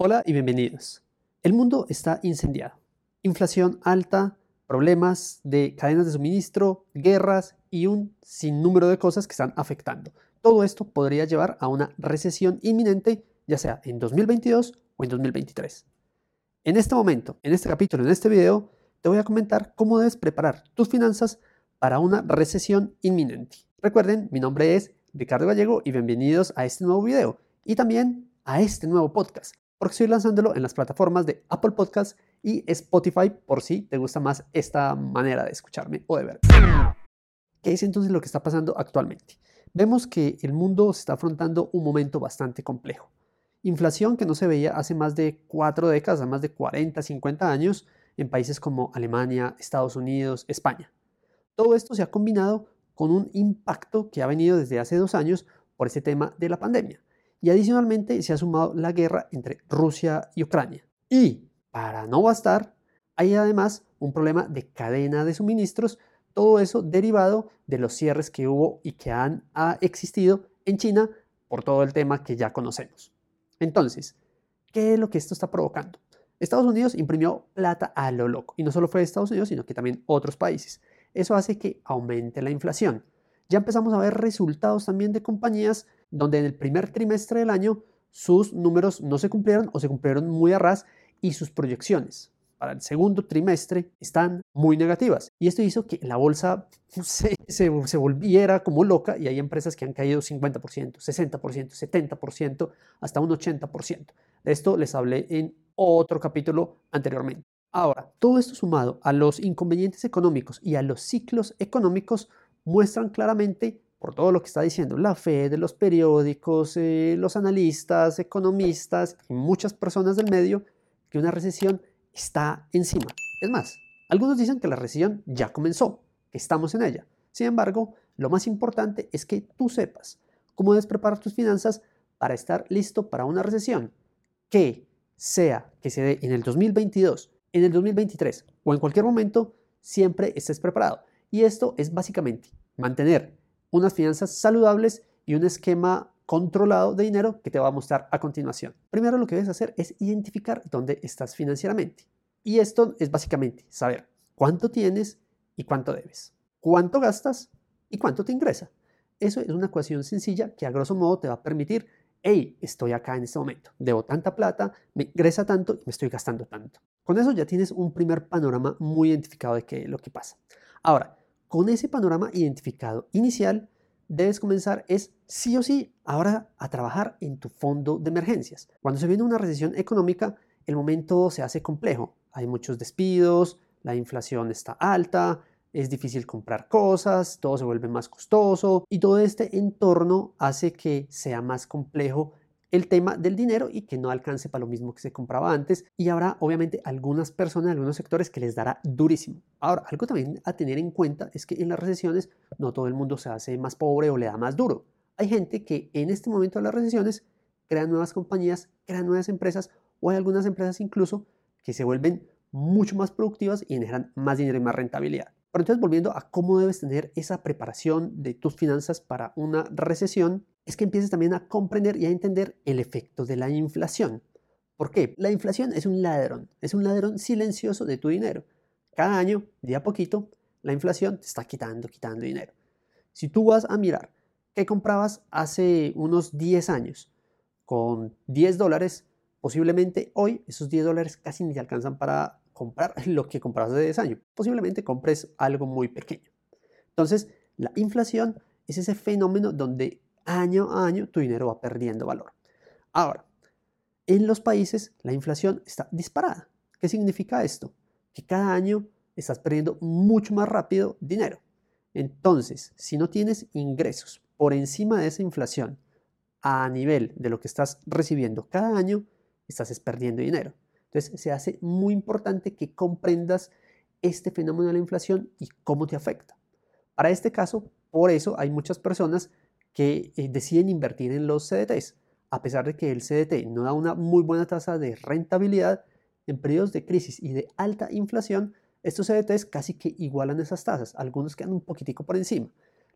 Hola y bienvenidos. El mundo está incendiado. Inflación alta, problemas de cadenas de suministro, guerras y un sinnúmero de cosas que están afectando. Todo esto podría llevar a una recesión inminente, ya sea en 2022 o en 2023. En este momento, en este capítulo, en este video, te voy a comentar cómo debes preparar tus finanzas para una recesión inminente. Recuerden, mi nombre es Ricardo Gallego y bienvenidos a este nuevo video y también a este nuevo podcast porque estoy lanzándolo en las plataformas de Apple Podcasts y Spotify por si te gusta más esta manera de escucharme o de verme. ¿Qué es entonces lo que está pasando actualmente? Vemos que el mundo se está afrontando un momento bastante complejo. Inflación que no se veía hace más de cuatro décadas, más de 40, 50 años, en países como Alemania, Estados Unidos, España. Todo esto se ha combinado con un impacto que ha venido desde hace dos años por ese tema de la pandemia. Y adicionalmente se ha sumado la guerra entre Rusia y Ucrania. Y, para no bastar, hay además un problema de cadena de suministros, todo eso derivado de los cierres que hubo y que han ha existido en China por todo el tema que ya conocemos. Entonces, ¿qué es lo que esto está provocando? Estados Unidos imprimió plata a lo loco, y no solo fue Estados Unidos, sino que también otros países. Eso hace que aumente la inflación. Ya empezamos a ver resultados también de compañías donde en el primer trimestre del año sus números no se cumplieron o se cumplieron muy a ras y sus proyecciones para el segundo trimestre están muy negativas. Y esto hizo que la bolsa se, volviera como loca y hay empresas que han caído 50%, 60%, 70%, hasta un 80%. De esto les hablé en otro capítulo anteriormente. Ahora, todo esto sumado a los inconvenientes económicos y a los ciclos económicos muestran claramente por todo lo que está diciendo la fe de los periódicos, eh, los analistas, economistas y muchas personas del medio, que una recesión está encima. Es más, algunos dicen que la recesión ya comenzó, que estamos en ella. Sin embargo, lo más importante es que tú sepas cómo debes preparar tus finanzas para estar listo para una recesión, que sea que se dé en el 2022, en el 2023 o en cualquier momento, siempre estés preparado. Y esto es básicamente mantener unas finanzas saludables y un esquema controlado de dinero que te va a mostrar a continuación. Primero lo que debes hacer es identificar dónde estás financieramente. Y esto es básicamente saber cuánto tienes y cuánto debes, cuánto gastas y cuánto te ingresa. Eso es una ecuación sencilla que a grosso modo te va a permitir, hey, estoy acá en este momento, debo tanta plata, me ingresa tanto y me estoy gastando tanto. Con eso ya tienes un primer panorama muy identificado de lo que pasa. Ahora, con ese panorama identificado inicial, debes comenzar es sí o sí ahora a trabajar en tu fondo de emergencias. Cuando se viene una recesión económica, el momento se hace complejo. Hay muchos despidos, la inflación está alta, es difícil comprar cosas, todo se vuelve más costoso y todo este entorno hace que sea más complejo el tema del dinero y que no alcance para lo mismo que se compraba antes. Y habrá obviamente algunas personas, algunos sectores que les dará durísimo. Ahora, algo también a tener en cuenta es que en las recesiones no todo el mundo se hace más pobre o le da más duro. Hay gente que en este momento de las recesiones crean nuevas compañías, crean nuevas empresas o hay algunas empresas incluso que se vuelven mucho más productivas y generan más dinero y más rentabilidad. Pero entonces volviendo a cómo debes tener esa preparación de tus finanzas para una recesión, es que empieces también a comprender y a entender el efecto de la inflación. ¿Por qué? La inflación es un ladrón, es un ladrón silencioso de tu dinero. Cada año, día a poquito, la inflación te está quitando, quitando dinero. Si tú vas a mirar qué comprabas hace unos 10 años con 10 dólares, posiblemente hoy esos 10 dólares casi ni te alcanzan para comprar lo que comprabas hace 10 años. Posiblemente compres algo muy pequeño. Entonces, la inflación es ese fenómeno donde año a año tu dinero va perdiendo valor. Ahora, en los países la inflación está disparada. ¿Qué significa esto? Que cada año estás perdiendo mucho más rápido dinero. Entonces, si no tienes ingresos por encima de esa inflación a nivel de lo que estás recibiendo cada año, estás perdiendo dinero. Entonces, se hace muy importante que comprendas este fenómeno de la inflación y cómo te afecta. Para este caso, por eso hay muchas personas que eh, deciden invertir en los CDTs. A pesar de que el CDT no da una muy buena tasa de rentabilidad, en periodos de crisis y de alta inflación, estos CDTs casi que igualan esas tasas, algunos quedan un poquitico por encima.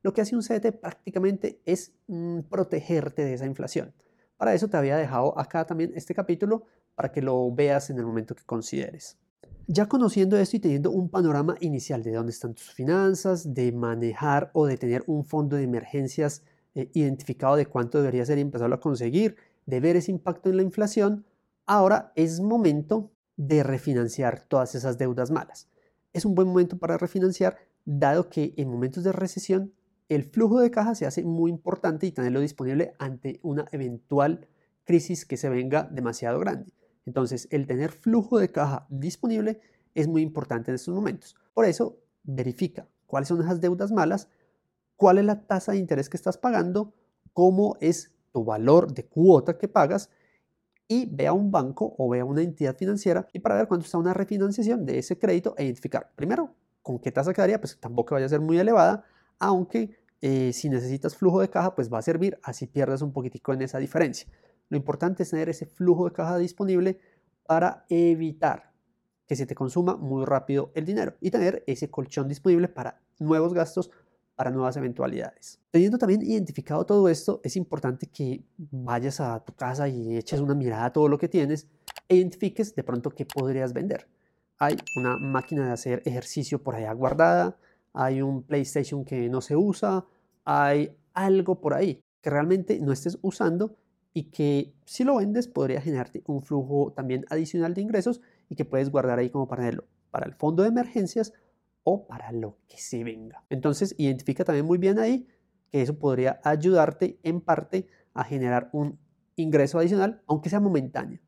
Lo que hace un CDT prácticamente es mm, protegerte de esa inflación. Para eso te había dejado acá también este capítulo para que lo veas en el momento que consideres. Ya conociendo esto y teniendo un panorama inicial de dónde están tus finanzas, de manejar o de tener un fondo de emergencias eh, identificado de cuánto debería ser y empezarlo a conseguir, de ver ese impacto en la inflación, ahora es momento de refinanciar todas esas deudas malas. Es un buen momento para refinanciar, dado que en momentos de recesión el flujo de caja se hace muy importante y tenerlo disponible ante una eventual crisis que se venga demasiado grande. Entonces, el tener flujo de caja disponible es muy importante en estos momentos. Por eso, verifica cuáles son esas deudas malas, cuál es la tasa de interés que estás pagando, cómo es tu valor de cuota que pagas y ve a un banco o ve a una entidad financiera y para ver cuánto está una refinanciación de ese crédito e identificar primero con qué tasa quedaría, pues tampoco vaya a ser muy elevada, aunque eh, si necesitas flujo de caja, pues va a servir así pierdas un poquitico en esa diferencia. Lo importante es tener ese flujo de caja disponible para evitar que se te consuma muy rápido el dinero y tener ese colchón disponible para nuevos gastos, para nuevas eventualidades. Teniendo también identificado todo esto, es importante que vayas a tu casa y eches una mirada a todo lo que tienes e identifiques de pronto qué podrías vender. Hay una máquina de hacer ejercicio por allá guardada, hay un PlayStation que no se usa, hay algo por ahí que realmente no estés usando y que si lo vendes podría generarte un flujo también adicional de ingresos y que puedes guardar ahí como para el, para el fondo de emergencias o para lo que se venga. Entonces identifica también muy bien ahí que eso podría ayudarte en parte a generar un ingreso adicional, aunque sea momentáneo,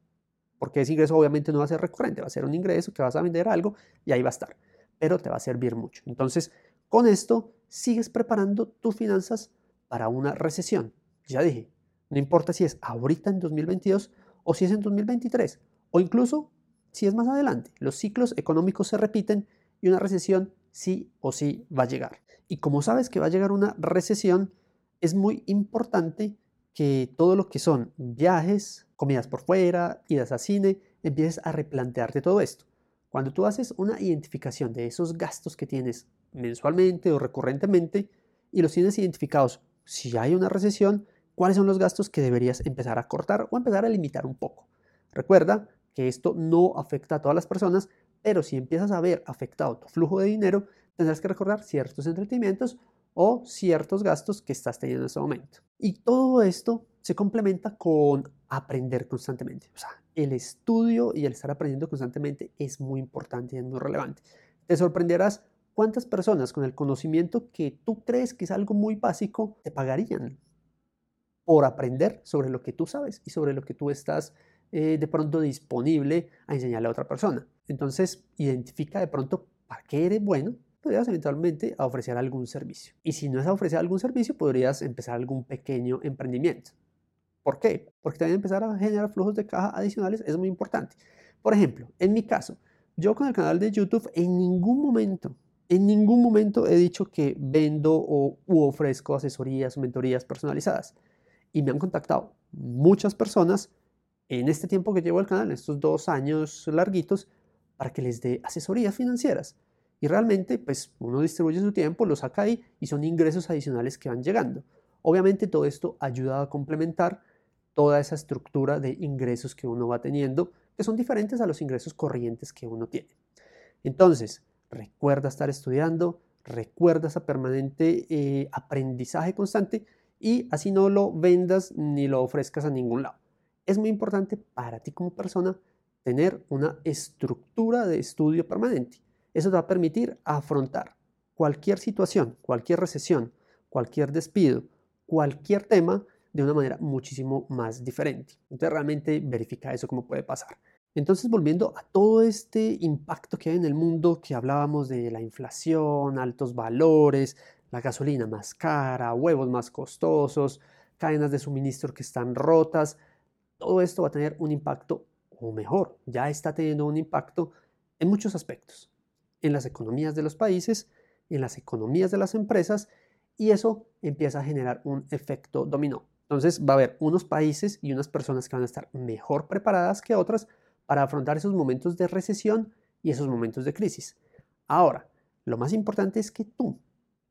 porque ese ingreso obviamente no va a ser recurrente, va a ser un ingreso que vas a vender algo y ahí va a estar, pero te va a servir mucho. Entonces, con esto sigues preparando tus finanzas para una recesión. Ya dije, no importa si es ahorita en 2022 o si es en 2023 o incluso si es más adelante. Los ciclos económicos se repiten y una recesión sí o sí va a llegar. Y como sabes que va a llegar una recesión, es muy importante que todo lo que son viajes, comidas por fuera, idas a cine, empieces a replantearte todo esto. Cuando tú haces una identificación de esos gastos que tienes mensualmente o recurrentemente y los tienes identificados, si hay una recesión, cuáles son los gastos que deberías empezar a cortar o empezar a limitar un poco. Recuerda que esto no afecta a todas las personas, pero si empiezas a ver afectado tu flujo de dinero, tendrás que recordar ciertos entretenimientos o ciertos gastos que estás teniendo en ese momento. Y todo esto se complementa con aprender constantemente. O sea, el estudio y el estar aprendiendo constantemente es muy importante y es muy relevante. Te sorprenderás cuántas personas con el conocimiento que tú crees que es algo muy básico te pagarían por aprender sobre lo que tú sabes y sobre lo que tú estás eh, de pronto disponible a enseñarle a otra persona. Entonces, identifica de pronto para qué eres bueno, podrías eventualmente ofrecer algún servicio. Y si no es a ofrecer algún servicio, podrías empezar algún pequeño emprendimiento. ¿Por qué? Porque también empezar a generar flujos de caja adicionales es muy importante. Por ejemplo, en mi caso, yo con el canal de YouTube en ningún momento, en ningún momento he dicho que vendo o u ofrezco asesorías o mentorías personalizadas y me han contactado muchas personas en este tiempo que llevo el canal, en estos dos años larguitos, para que les dé asesorías financieras. Y realmente, pues uno distribuye su tiempo, lo saca ahí y son ingresos adicionales que van llegando. Obviamente todo esto ayuda a complementar toda esa estructura de ingresos que uno va teniendo, que son diferentes a los ingresos corrientes que uno tiene. Entonces, recuerda estar estudiando, recuerda esa permanente eh, aprendizaje constante y así no lo vendas ni lo ofrezcas a ningún lado. Es muy importante para ti como persona tener una estructura de estudio permanente. Eso te va a permitir afrontar cualquier situación, cualquier recesión, cualquier despido, cualquier tema de una manera muchísimo más diferente. Entonces realmente verifica eso cómo puede pasar. Entonces volviendo a todo este impacto que hay en el mundo que hablábamos de la inflación, altos valores, la gasolina más cara, huevos más costosos, cadenas de suministro que están rotas, todo esto va a tener un impacto, o mejor, ya está teniendo un impacto en muchos aspectos, en las economías de los países, en las economías de las empresas, y eso empieza a generar un efecto dominó. Entonces va a haber unos países y unas personas que van a estar mejor preparadas que otras para afrontar esos momentos de recesión y esos momentos de crisis. Ahora, lo más importante es que tú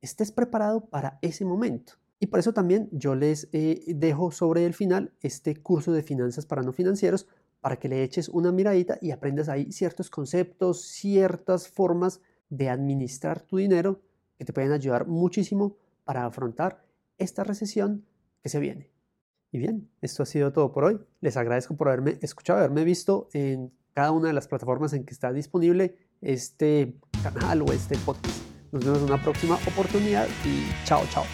estés preparado para ese momento. Y por eso también yo les eh, dejo sobre el final este curso de finanzas para no financieros para que le eches una miradita y aprendas ahí ciertos conceptos, ciertas formas de administrar tu dinero que te pueden ayudar muchísimo para afrontar esta recesión que se viene. Y bien, esto ha sido todo por hoy. Les agradezco por haberme escuchado, haberme visto en cada una de las plataformas en que está disponible este canal o este podcast. Nos vemos en una próxima oportunidad y chao, chao.